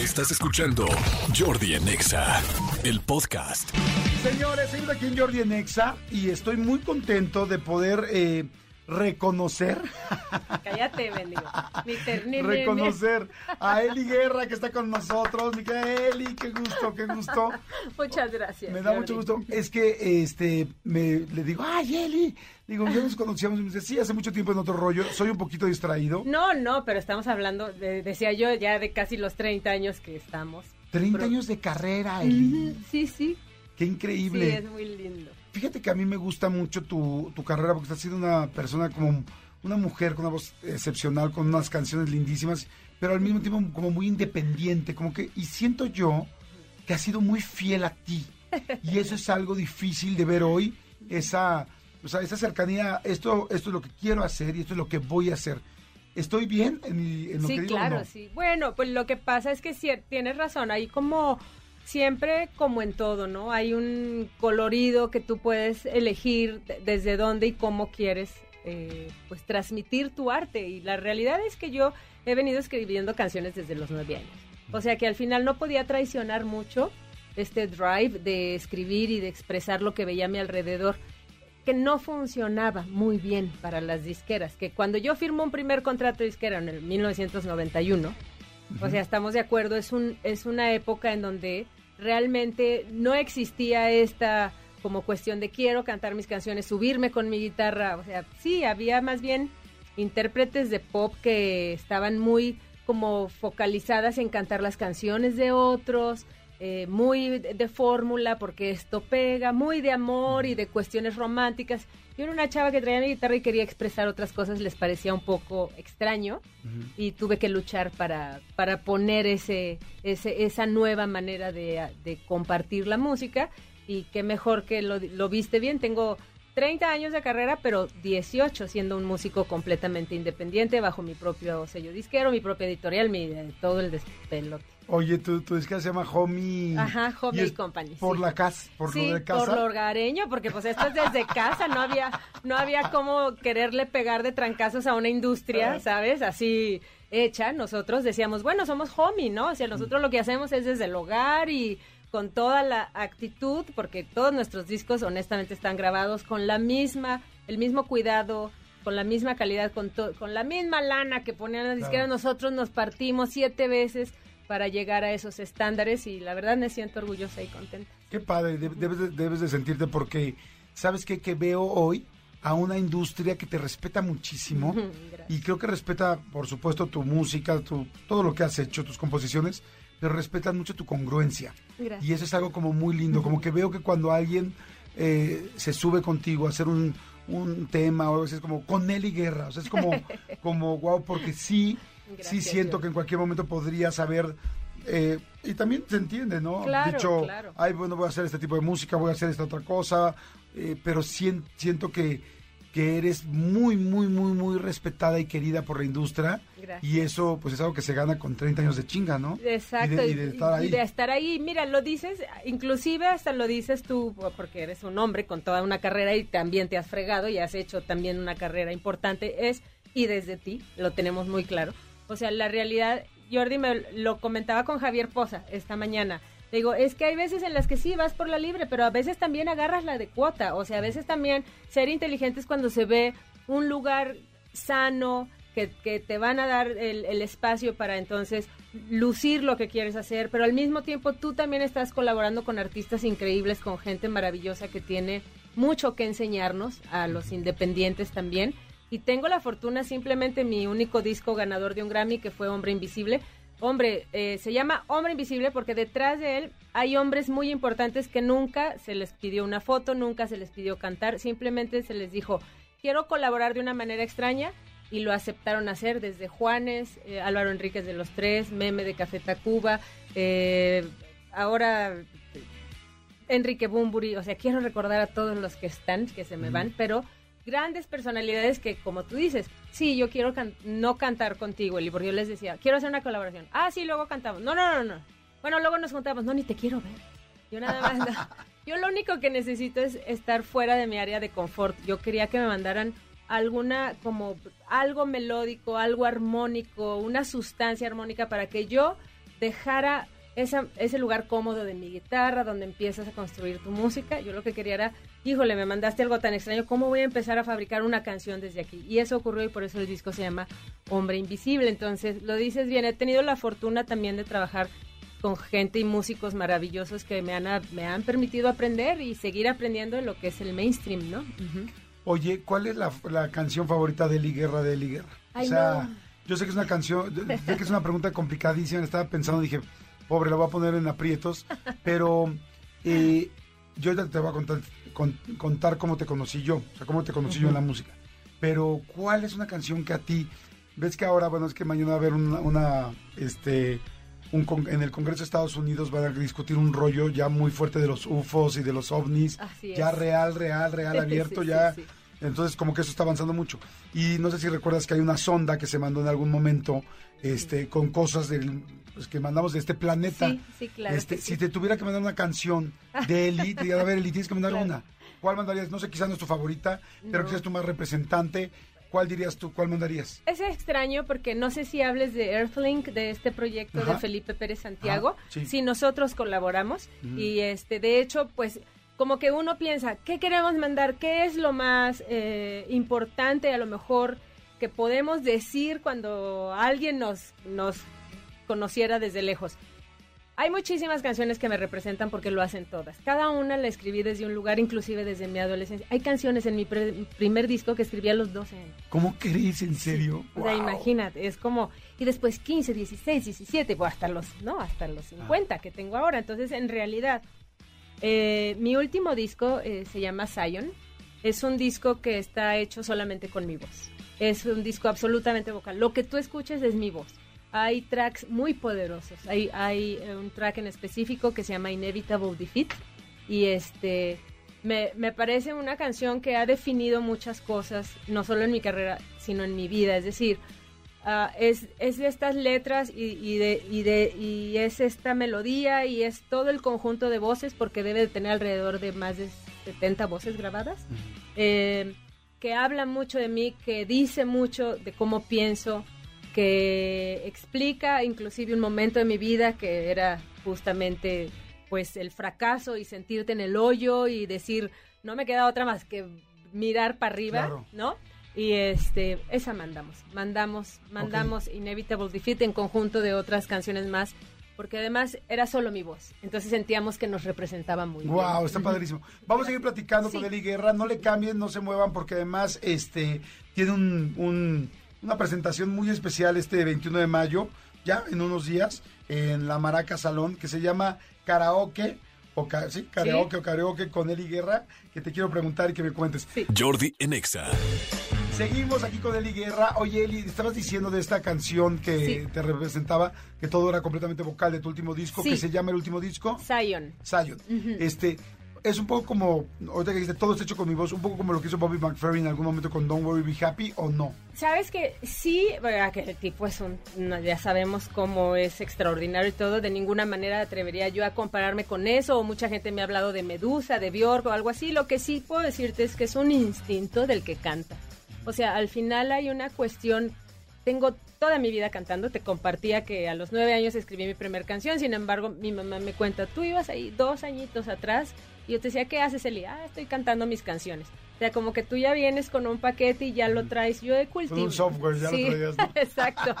Estás escuchando Jordi en Exa, el podcast. Señores, seguimos aquí en Jordi en Exa y estoy muy contento de poder eh, reconocer, Cállate, bendigo. Mi reconocer a Eli Guerra que está con nosotros. Mi querida Eli, qué gusto, qué gusto. Muchas gracias. Me da mucho gusto. Es que este me le digo, ay Eli, digo, ya nos conocíamos y me dice, sí, hace mucho tiempo en otro rollo, soy un poquito distraído. No, no, pero estamos hablando, de- decía yo, ya de casi los 30 años que estamos. 30 Pero- años de carrera, Eli. Sí, sí. Qué Sí, increíble. es muy lindo. Fíjate que a mí me gusta mucho tu, tu carrera porque estás siendo una persona como una mujer con una voz excepcional, con unas canciones lindísimas, pero al mismo tiempo como muy independiente, como que, y siento yo que has sido muy fiel a ti. Y eso es algo difícil de ver hoy, esa, o sea, esa cercanía, esto, esto es lo que quiero hacer y esto es lo que voy a hacer. ¿Estoy bien en, en lo Sí, que digo? claro, no? sí. Bueno, pues lo que pasa es que sí, tienes razón, hay como siempre como en todo, ¿no? Hay un colorido que tú puedes elegir de- desde dónde y cómo quieres eh, pues transmitir tu arte y la realidad es que yo he venido escribiendo canciones desde los nueve años. O sea que al final no podía traicionar mucho este drive de escribir y de expresar lo que veía a mi alrededor que no funcionaba muy bien para las disqueras, que cuando yo firmo un primer contrato disquera en el 1991, o sea, estamos de acuerdo, es un es una época en donde realmente no existía esta como cuestión de quiero cantar mis canciones, subirme con mi guitarra, o sea, sí, había más bien intérpretes de pop que estaban muy como focalizadas en cantar las canciones de otros, eh, muy de, de fórmula porque esto pega, muy de amor y de cuestiones románticas. Yo era una chava que traía mi guitarra y quería expresar otras cosas, les parecía un poco extraño y tuve que luchar para, para poner ese, ese, esa nueva manera de, de compartir la música y qué mejor que lo, lo viste bien. Tengo 30 años de carrera, pero 18 siendo un músico completamente independiente, bajo mi propio sello disquero, mi propia editorial, mi, eh, todo el despelote. Oye, tu, tu disquera se llama Homie... Ajá, Homie y Company, Por sí. la casa, por sí, lo de casa. por lo hogareño, porque pues esto es desde casa, no había, no había como quererle pegar de trancazos a una industria, ¿sabes? Así hecha. Nosotros decíamos, bueno, somos homie, ¿no? O sea, nosotros lo que hacemos es desde el hogar y con toda la actitud, porque todos nuestros discos honestamente están grabados con la misma, el mismo cuidado, con la misma calidad, con, to- con la misma lana que ponían las disqueras. Nosotros nos partimos siete veces para llegar a esos estándares y la verdad me siento orgullosa y contenta. Qué padre, de- debes de, debes de sentirte porque, ¿sabes qué? Que veo hoy a una industria que te respeta muchísimo y creo que respeta, por supuesto, tu música, tu, todo lo que has hecho, tus composiciones, pero respetan mucho tu congruencia. Gracias. Y eso es algo como muy lindo, como que veo que cuando alguien eh, se sube contigo a hacer un, un tema, o a veces como con Nelly Guerra, o sea, es como, como wow, porque sí, sí siento que en cualquier momento podrías haber... eh, y también se entiende, ¿no? Claro, Dicho, claro. ay, bueno, voy a hacer este tipo de música, voy a hacer esta otra cosa, eh, pero sien- siento que, que eres muy, muy, muy, muy respetada y querida por la industria. Gracias. Y eso, pues, es algo que se gana con 30 años de chinga, ¿no? Exacto. Y de, y de estar ahí. y de estar ahí. Mira, lo dices, inclusive hasta lo dices tú, porque eres un hombre con toda una carrera y también te has fregado y has hecho también una carrera importante, es, y desde ti, lo tenemos muy claro. O sea, la realidad, Jordi me lo comentaba con Javier Poza esta mañana. Le Digo, es que hay veces en las que sí vas por la libre, pero a veces también agarras la de cuota. O sea, a veces también ser inteligente es cuando se ve un lugar sano, que, que te van a dar el, el espacio para entonces lucir lo que quieres hacer, pero al mismo tiempo tú también estás colaborando con artistas increíbles, con gente maravillosa que tiene mucho que enseñarnos, a los independientes también. Y tengo la fortuna, simplemente mi único disco ganador de un Grammy, que fue Hombre Invisible. Hombre, eh, se llama Hombre Invisible porque detrás de él hay hombres muy importantes que nunca se les pidió una foto, nunca se les pidió cantar, simplemente se les dijo, quiero colaborar de una manera extraña y lo aceptaron hacer desde Juanes, eh, Álvaro Enríquez de los Tres, Meme de Café Tacuba, eh, ahora Enrique Bumburi, o sea, quiero recordar a todos los que están, que se me van, pero grandes personalidades que, como tú dices, sí, yo quiero can- no cantar contigo, Eli, porque yo les decía, quiero hacer una colaboración. Ah, sí, luego cantamos. No, no, no, no. Bueno, luego nos juntamos. No, ni te quiero ver. Yo nada más. no. Yo lo único que necesito es estar fuera de mi área de confort. Yo quería que me mandaran alguna, como algo melódico, algo armónico, una sustancia armónica para que yo dejara esa, ese lugar cómodo de mi guitarra, donde empiezas a construir tu música. Yo lo que quería era, híjole, me mandaste algo tan extraño, ¿cómo voy a empezar a fabricar una canción desde aquí? Y eso ocurrió y por eso el disco se llama Hombre Invisible. Entonces, lo dices bien, he tenido la fortuna también de trabajar con gente y músicos maravillosos que me han, me han permitido aprender y seguir aprendiendo en lo que es el mainstream, ¿no? Oye, ¿cuál es la, canción favorita de Eli Guerra de Eli Guerra? o sea, yo sé que es una canción, sé que es una pregunta complicadísima, estaba pensando, dije, pobre, la voy a poner en aprietos, pero eh, yo ya te voy a contar, contar cómo te conocí yo, o sea, cómo te conocí yo en la música. Pero, ¿cuál es una canción que a ti, ves que ahora, bueno, es que mañana va a haber una, una este, en el Congreso de Estados Unidos van a discutir un rollo ya muy fuerte de los UFOs y de los ovnis, ya real, real, real, abierto, ya. Entonces, como que eso está avanzando mucho. Y no sé si recuerdas que hay una sonda que se mandó en algún momento este, con cosas del, pues, que mandamos de este planeta. Sí, sí, claro. Este, si te tuviera que mandar una canción de Eli, te diría, a ver, Eli, tienes que mandar una. ¿Cuál mandarías? No sé, quizás no es tu favorita, pero quizás tu más representante. ¿Cuál dirías tú? ¿Cuál mandarías? Es extraño porque no sé si hables de Earthlink, de este proyecto de Felipe Pérez Santiago. Si nosotros colaboramos y este, de hecho, pues como que uno piensa, ¿qué queremos mandar? ¿Qué es lo más eh, importante a lo mejor que podemos decir cuando alguien nos, nos conociera desde lejos? Hay muchísimas canciones que me representan porque lo hacen todas. Cada una la escribí desde un lugar, inclusive desde mi adolescencia. Hay canciones en mi primer disco que escribí a los 12 años. ¿Cómo crees? ¿En serio? O sea, imagínate, es como... Y después 15, 16, 17, pues hasta los, ¿no? Hasta los 50 que tengo ahora. Entonces, en realidad, eh, mi último disco eh, se llama Zion. Es un disco que está hecho solamente con mi voz. Es un disco absolutamente vocal. Lo que tú escuches es mi voz hay tracks muy poderosos. Hay, hay eh, un track en específico que se llama Inevitable Defeat y este me, me, parece una canción que ha definido muchas cosas, no solo en mi carrera, sino en mi vida. Es decir, uh, es, es, estas letras y, y, de, y, de, y es esta melodía y es todo el conjunto de voces, porque debe de tener alrededor de más de 70 voces grabadas, eh, que habla mucho de mí, que dice mucho de cómo pienso, que explica inclusive un momento de mi vida que era justamente pues el fracaso y sentirte en el hoyo y decir no me queda otra más que mirar para arriba, ¿no? Y este esa mandamos, mandamos, mandamos Inevitable Defeat en conjunto de otras canciones más porque además era solo mi voz. Entonces sentíamos que nos representaba muy bien. Wow, está padrísimo. Vamos a seguir platicando con Eli Guerra, no le cambien, no se muevan porque además este tiene un una presentación muy especial este 21 de mayo, ya en unos días, en la Maraca Salón, que se llama Karaoke. O, sí, karaoke o karaoke con Eli Guerra, que te quiero preguntar y que me cuentes. Jordi Enexa. Seguimos aquí con Eli Guerra. Oye, Eli, estabas diciendo de esta canción que te representaba, que todo era completamente vocal de tu último disco, que se llama el último disco. Zion. Zion. Este, es un poco como, ahorita que dijiste, todo está hecho con mi voz, un poco como lo que hizo Bobby McFerrin en algún momento con Don't Worry, Be Happy, ¿o no? Sabes que sí, que el tipo es un, ya sabemos cómo es extraordinario y todo, de ninguna manera atrevería yo a compararme con eso, o mucha gente me ha hablado de Medusa, de Bjork o algo así, lo que sí puedo decirte es que es un instinto del que canta. O sea, al final hay una cuestión tengo toda mi vida cantando. Te compartía que a los nueve años escribí mi primera canción. Sin embargo, mi mamá me cuenta, tú ibas ahí dos añitos atrás y yo te decía, ¿qué haces, Eli? Ah, estoy cantando mis canciones. O sea, como que tú ya vienes con un paquete y ya lo traes. Yo he cultivado. un software, ya lo traías. exacto.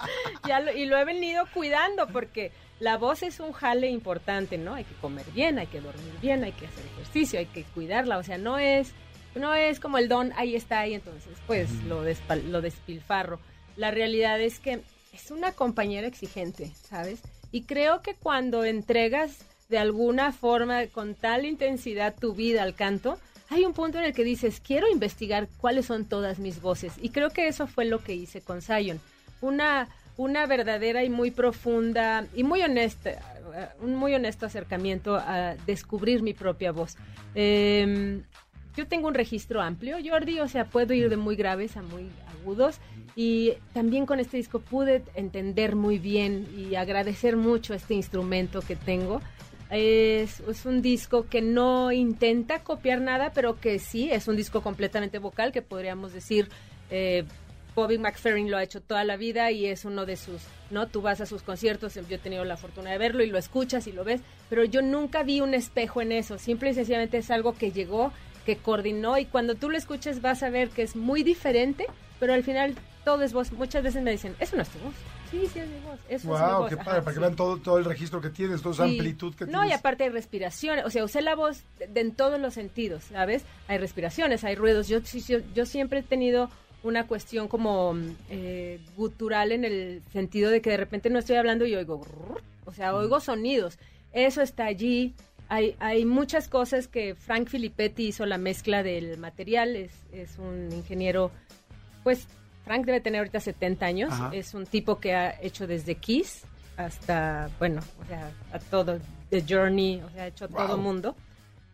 ya y lo he venido cuidando porque la voz es un jale importante, ¿no? Hay que comer bien, hay que dormir bien, hay que hacer ejercicio, hay que cuidarla. O sea, no es, no es como el don, ahí está, ahí entonces, pues lo, lo despilfarro. La realidad es que es una compañera exigente, ¿sabes? Y creo que cuando entregas de alguna forma con tal intensidad tu vida al canto, hay un punto en el que dices, quiero investigar cuáles son todas mis voces. Y creo que eso fue lo que hice con Zion. Una, una verdadera y muy profunda y muy honesta, un muy honesto acercamiento a descubrir mi propia voz. Em, yo tengo un registro amplio, Jordi, o sea, puedo ir de muy graves a muy agudos. Y también con este disco pude entender muy bien y agradecer mucho este instrumento que tengo. Es, un disco que no intenta copiar nada, pero que sí, es un disco completamente vocal, que podríamos decir, eh, Bobby McFerrin lo ha hecho toda la vida y es uno de sus, ¿no? Tú vas a sus conciertos, yo he tenido la fortuna de verlo y lo escuchas y lo ves, pero yo nunca vi un espejo en eso, simple y sencillamente es algo que llegó, que coordinó y cuando tú lo escuches vas a ver que es muy diferente, pero al final todo es voz. Muchas veces me dicen, eso no es tu voz. Sí, sí, es mi voz. Eso wow, es mi voz. qué padre, Ajá, para que sí. vean todo, todo el registro que tienes, toda esa Sí. amplitud que No, tienes. y aparte hay respiraciones, o sea, usé la voz de, de en todos los sentidos, ¿sabes? Hay respiraciones, hay ruidos. Yo, yo, yo siempre he tenido una cuestión como eh, gutural en el sentido de que de repente no estoy hablando y oigo, o sea, oigo sonidos. Eso está allí. Hay, hay muchas cosas que Frank Filippetti hizo la mezcla del material, es, es un ingeniero, pues Frank debe tener ahorita 70 años, Ajá. es un tipo que ha hecho desde Kiss hasta, bueno, o sea, a todo, The Journey, o sea, ha hecho Wow. todo mundo.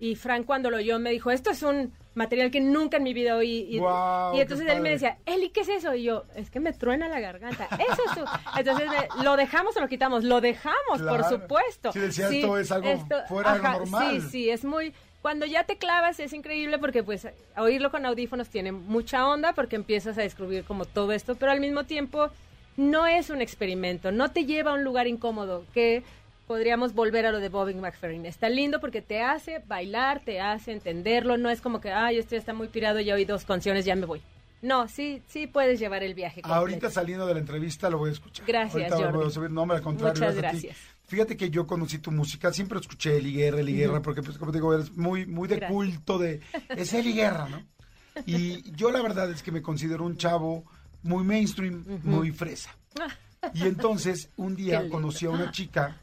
Y Frank cuando lo oyó me dijo, esto es un material que nunca en mi vida oí. Y, entonces él me decía, Eli, ¿qué es eso? Y yo, es que me truena la garganta. Eso es tú. Entonces, ¿lo dejamos o lo quitamos? Lo dejamos, por supuesto. Sí, decía, esto es algo fuera de normal. Sí, sí, es muy... Cuando ya te clavas es increíble porque pues oírlo con audífonos tiene mucha onda porque empiezas a descubrir como todo esto, pero al mismo tiempo no es un experimento, no te lleva a un lugar incómodo que podríamos volver a lo de Bobby McFerrin. Está lindo porque te hace bailar, te hace entenderlo, no es como que, ay, esto ya está muy pirado, ya oí dos canciones, ya me voy. No, sí, sí puedes llevar el viaje. completo. Ahorita saliendo de la entrevista lo voy a escuchar. Gracias, Ahorita Jordi. voy a subir. No, al contrario. Muchas gracias. Fíjate que yo conocí tu música, siempre escuché Eli Guerra, Eli Guerra, porque pues como te digo, eres muy, muy de Gracias. culto de... Es Eli Guerra, ¿no? Y yo la verdad es que me considero un chavo muy mainstream, muy fresa. Y entonces un día conocí a una chica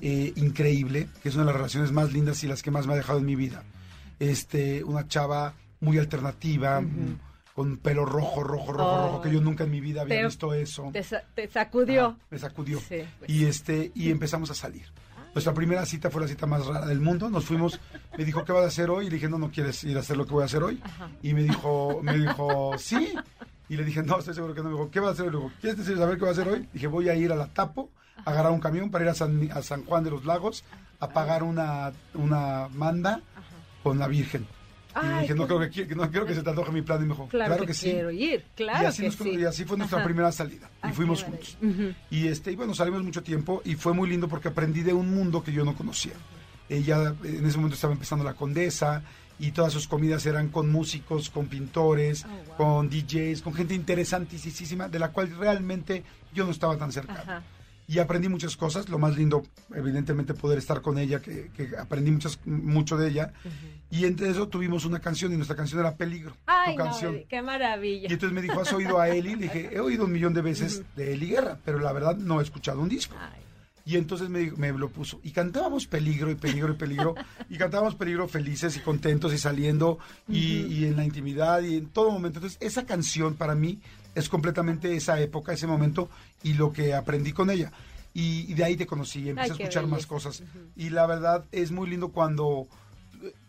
eh, increíble, que es una de las relaciones más lindas y las que más me ha dejado en mi vida. Este, una chava muy alternativa, mm, con pelo rojo, rojo, rojo, Oh. rojo, que yo nunca en mi vida había visto eso. Te, sa- te sacudió. Ah, me sacudió. Sí, pues. Y este, y empezamos a salir. Nuestra primera cita fue la cita más rara del mundo. Nos fuimos, me dijo, ¿qué vas a hacer hoy? Y le dije, no, no quieres ir a hacer lo que voy a hacer hoy. Ajá. Y me dijo, me dijo, sí. Y le dije, no, estoy seguro que no. Me dijo, ¿qué vas a hacer hoy? Le digo, ¿quieres decir, saber qué va a hacer hoy? Dije, voy a ir a la Tapo, a agarrar un camión para ir a San, a San Juan de los Lagos, a pagar una, una manda con la Virgen. Y Ay, dije, no creo que, no quiero que se te antoje mi plan. Y me dijo, Claro, claro, que, que, sí. quiero ir, claro y, así que nos sí. y así fue nuestra Ajá. primera salida. Y Ay, qué fuimos juntos. Ujú. Y este, y bueno, salimos mucho tiempo y fue muy lindo porque aprendí de un mundo que yo no conocía. Ella en ese momento estaba empezando la condesa y todas sus comidas eran con músicos, con pintores, Oh, wow. con DJs, con gente interesantísima, de la cual realmente yo no estaba tan cercano. Y aprendí muchas cosas, lo más lindo, evidentemente, poder estar con ella, que, que aprendí muchas, mucho de ella. Y entre eso tuvimos una canción y nuestra canción era Peligro. Ay, tu no, canción. qué maravilla. Y entonces me dijo, ¿has oído a Eli? Le dije, he oído un millón de veces de Eli Guerra, pero la verdad no he escuchado un disco. Ay, Y entonces me, me lo puso. Y cantábamos peligro y peligro y peligro. y cantábamos peligro felices y contentos y saliendo y, y en la intimidad y en todo momento. Entonces esa canción para mí es completamente esa época, ese momento y lo que aprendí con ella. Y, y de ahí te conocí, empecé Ay, a escuchar más cosas. Y la verdad es muy lindo cuando,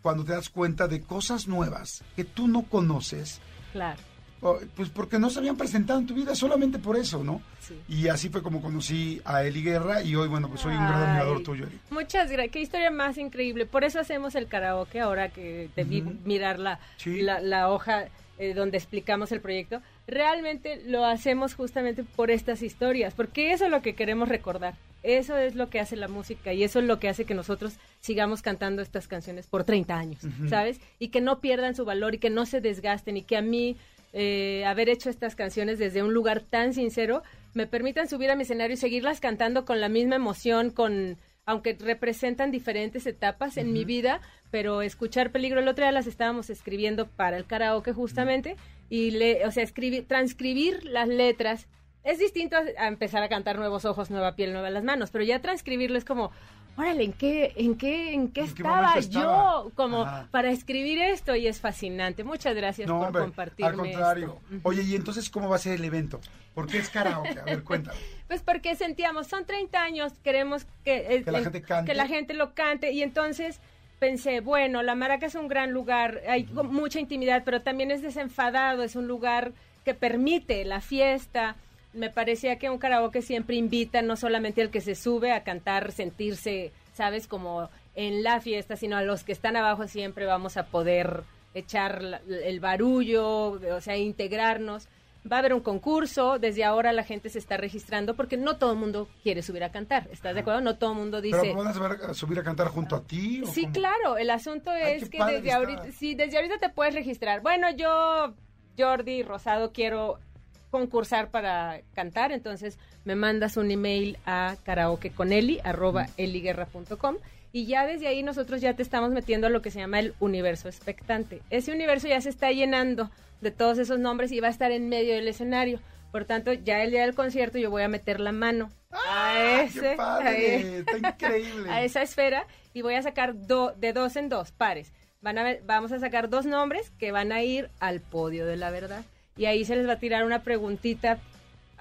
cuando te das cuenta de cosas nuevas que tú no conoces. claro. O- Pues porque no se habían presentado en tu vida, solamente por eso, ¿no? Sí. Y así fue como conocí a Eli Guerra y hoy, bueno, pues soy un gran admirador tuyo, Eli. Muchas gracias. Qué historia más increíble. Por eso hacemos el karaoke ahora que te vi mirar la, Sí. la, la hoja eh, donde explicamos el proyecto. Realmente lo hacemos justamente por estas historias, porque eso es lo que queremos recordar. Eso es lo que hace la música y eso es lo que hace que nosotros sigamos cantando estas canciones por 30 años. ¿sabes? Y que no pierdan su valor y que no se desgasten y que a mí eh, haber hecho estas canciones desde un lugar tan sincero me permitan subir a mi escenario y seguirlas cantando con la misma emoción, con aunque representan diferentes etapas en mi vida, pero escuchar peligro el otro día las estábamos escribiendo para el karaoke justamente y le, o sea, escribir, transcribir las letras es distinto a, a empezar a cantar nuevos ojos, nueva piel, nuevas las manos, pero ya transcribirlo es como Órale, ¿en qué, en qué, en qué ¿En qué estaba yo como Ajá. para escribir esto? Y es fascinante. Muchas gracias No, por hombre, compartirme al contrario. esto. Oye, ¿y entonces cómo va a ser el evento? ¿Por qué es karaoke? A ver, cuéntame. Pues porque sentíamos, son 30 años, queremos que, eh, Que la gente cante. que la gente lo cante y entonces pensé, bueno, la Maraca es un gran lugar, hay mucha intimidad, pero también es desenfadado, es un lugar que permite la fiesta. Me parecía que un karaoke siempre invita no solamente al que se sube a cantar, sentirse, sabes, como en la fiesta, sino a los que están abajo siempre vamos a poder echar el barullo, o sea, integrarnos. Va a haber un concurso, desde ahora la gente se está registrando porque no todo el mundo quiere subir a cantar, ¿estás de acuerdo? No todo el mundo dice... ¿Pero van a subir a, cantar junto a ti? Sí, cómo? claro, el asunto Ay, es que desde está. ahorita, sí, desde ahorita te puedes registrar. Bueno, yo, Jordi Rosado, quiero concursar para cantar, entonces me mandas un email a karaokeconeli, arroba eliguerra.com y ya desde ahí nosotros ya te estamos metiendo a lo que se llama el universo expectante. Ese universo ya se está llenando de todos esos nombres y va a estar en medio del escenario. Por tanto, ya el día del concierto yo voy a meter la mano a ¡Ah, ese, e- Está increíble. a esa esfera y voy a sacar do- de dos en dos pares. Van a ver- vamos a sacar dos nombres que van a ir al podio de la verdad. Y ahí se les va a tirar una preguntita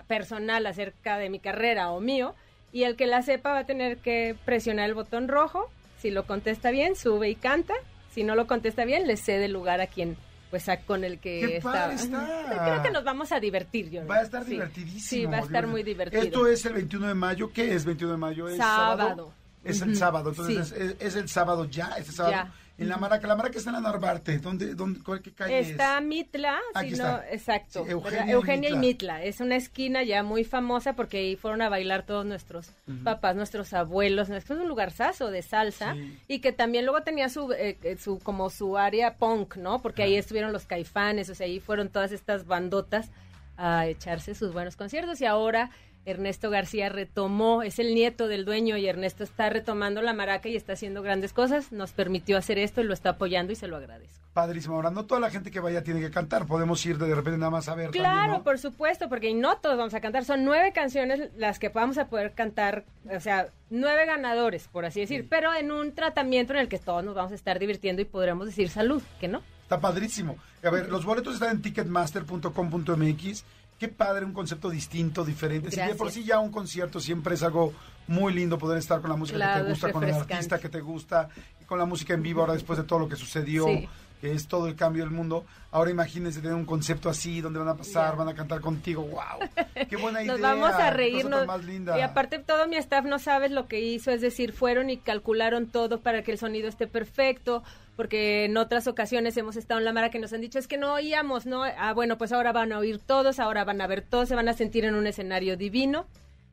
personal acerca de mi carrera o mío. Y el que la sepa va a tener que presionar el botón rojo. Si lo contesta bien, sube y canta. Si no lo contesta bien, le cede lugar a quien, pues, a- con el que ¡Qué está. padre está! Creo que nos vamos a divertir, yo. Va a estar Sí. divertidísimo. Sí, va a estar muy divertido. Esto es el 21 de mayo. ¿Qué es 21 de mayo? ¿Es Sábado. Es el sábado. Entonces Sí. es, es- es el sábado ya. Este sábado. Ya. En la Maraca. La Maraca está en la Narvarte. ¿Dónde, dónde, cuál, ¿Qué calle Está es? Mitla, Aquí si no- está. exacto. Eugenia y Mitla. Es una esquina ya muy famosa porque ahí fueron a bailar todos nuestros papás, nuestros abuelos. Es un lugarzazo de salsa Sí. y que también luego tenía su, eh, eh, su como su área punk, ¿no? Porque ahí estuvieron los caifanes, o sea, ahí fueron todas estas bandotas a echarse sus buenos conciertos y ahora Ernesto García retomó, es el nieto del dueño y Ernesto está retomando la maraca y está haciendo grandes cosas, nos permitió hacer esto y lo está apoyando y se lo agradezco. Padrísimo. Ahora, no toda la gente que vaya tiene que cantar. Podemos ir de, de repente nada más a ver. Claro, también, ¿no? por supuesto, porque no todos vamos a cantar. Son nueve canciones las que vamos a poder cantar, o sea, nueve ganadores, por así decir, pero en un tratamiento en el que todos nos vamos a estar divirtiendo y podremos decir salud, que no. Está padrísimo. A ver, los boletos están en ticketmaster.com.mx. Qué padre, un concepto distinto, diferente. Si de por sí ya un concierto siempre es algo muy lindo poder estar con la música que te gusta, con el artista que te gusta, y con la música en vivo ahora después de todo lo que sucedió, Sí. que es todo el cambio del mundo. Ahora imagínense tener un concepto así, donde van a pasar, van a cantar contigo. ¡Wow! ¡Qué buena idea! Nos vamos a reírnos. más linda. Y aparte todo mi staff no sabe lo que hizo, es decir, fueron y calcularon todo para que el sonido esté perfecto, porque en otras ocasiones hemos estado en la mara que nos han dicho es que no oíamos, ¿no? Ah, bueno, pues ahora van a oír todos, ahora van a ver todos, se van a sentir en un escenario divino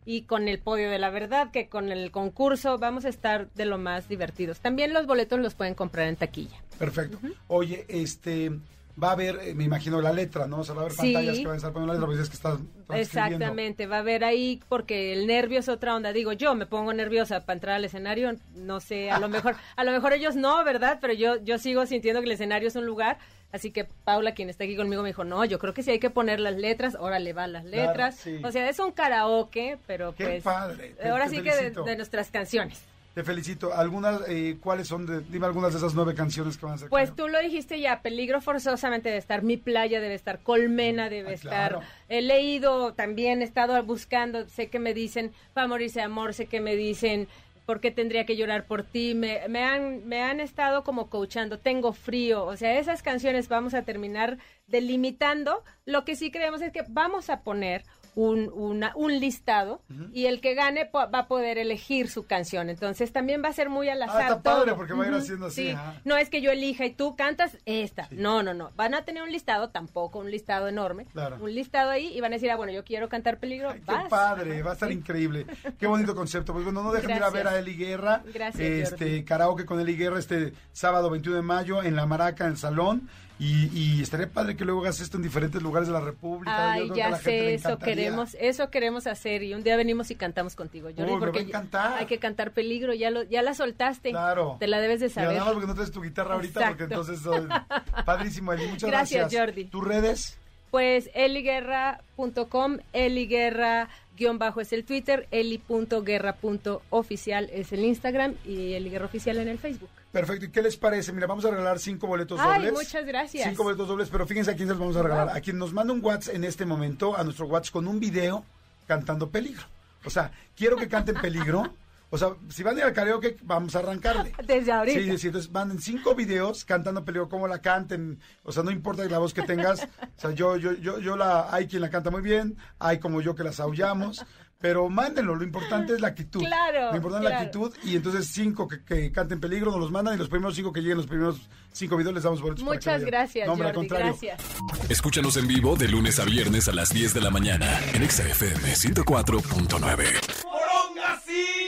y con el podio de la verdad, que con el concurso vamos a estar de lo más divertidos. También los boletos los pueden comprar en taquilla. Perfecto. Oye, este... Va a haber, eh, me imagino, la letra, ¿no? O sea, va a haber Sí. pantallas que van a estar poniendo la letra, porque es que estás. Exactamente, va a haber ahí porque el nervio es otra onda. Digo, yo me pongo nerviosa para entrar al escenario, no sé, a lo mejor, a lo mejor ellos no, ¿verdad? Pero yo, yo sigo sintiendo que el escenario es un lugar. Así que Paula, quien está aquí conmigo, me dijo, no, yo creo que sí hay que poner las letras, órale va las Claro, letras. sí. O sea, es un karaoke, pero Qué pues padre, te- ahora te sí que de nuestras canciones. Te felicito. Algunas, eh, ¿cuáles son? De, dime algunas de esas nueve canciones que van a ser. Pues tú lo dijiste ya, peligro forzosamente debe estar, mi playa debe estar, colmena debe Ah, estar. claro. He leído también, he estado buscando, sé que me dicen, para morirse de amor, sé que me dicen, ¿por qué tendría que llorar por ti? Me, me han, me han estado como coachando, tengo frío, o sea, esas canciones vamos a terminar delimitando. Lo que sí creemos es que vamos a poner un, una- un listado y el que gane va a poder elegir su canción. Entonces también va a ser muy al azar. Ah, está padre, porque va a ir haciendo así, sí. ajá. No es que yo elija y tú cantas esta. Sí. No, no, no. Van a tener un listado, tampoco un listado enorme. Claro. Un listado ahí y van a decir, ah, bueno, yo quiero cantar peligro. Ay, qué padre, va a estar increíble. Qué bonito concepto. Pues bueno, no dejen de ir a ver a Eli Guerra. Gracias, Este, Jordi. karaoke con Eli Guerra este sábado 21 de mayo en La Maraca, en el Salón. Y, y estaría padre que luego hagas esto en diferentes lugares de la República. Yo Ay, creo que a ya gente sé, le eso queremos, eso queremos hacer y un día venimos y cantamos contigo, Jordi, Uy, me va a porque encantar. hay que cantar peligro, ya lo, ya la soltaste, Claro. te la debes de saber. nada más porque no traes tu guitarra ahorita, porque entonces... oh, padrísimo, Eli. Muchas Gracias, gracias. Jordi. ¿Tus redes? Pues eliguerra.com, eliguerra guion bajo es el Twitter, eli.guerra.oficial es el Instagram y eliguerra oficial en el Facebook. Perfecto. ¿Y qué les parece? Mira, vamos a regalar cinco boletos Ay, dobles. muchas gracias. Cinco boletos dobles, pero fíjense a quién se los vamos a regalar. A quien nos manda un WhatsApp en este momento, a nuestro WhatsApp con un video cantando peligro. O sea, quiero que canten peligro. O sea, si van a ir al karaoke, vamos a arrancarle. Desde ahorita. Sí, sí, entonces manden cinco videos cantando peligro, cómo la canten, o sea, no importa la voz que tengas, o sea, yo, yo, yo, yo la, hay quien la canta muy bien, hay como yo que las aullamos, Pero mándenlo, lo importante es la actitud. Claro, Lo importante es la actitud. Y entonces cinco que, que canten peligro nos los mandan y los primeros cinco que lleguen, los primeros cinco videos les damos boletos. para que Muchas gracias, No, hombre, al contrario. Gracias. Escúchanos en vivo de lunes a viernes a las 10 de la mañana en Exa FM 104.9.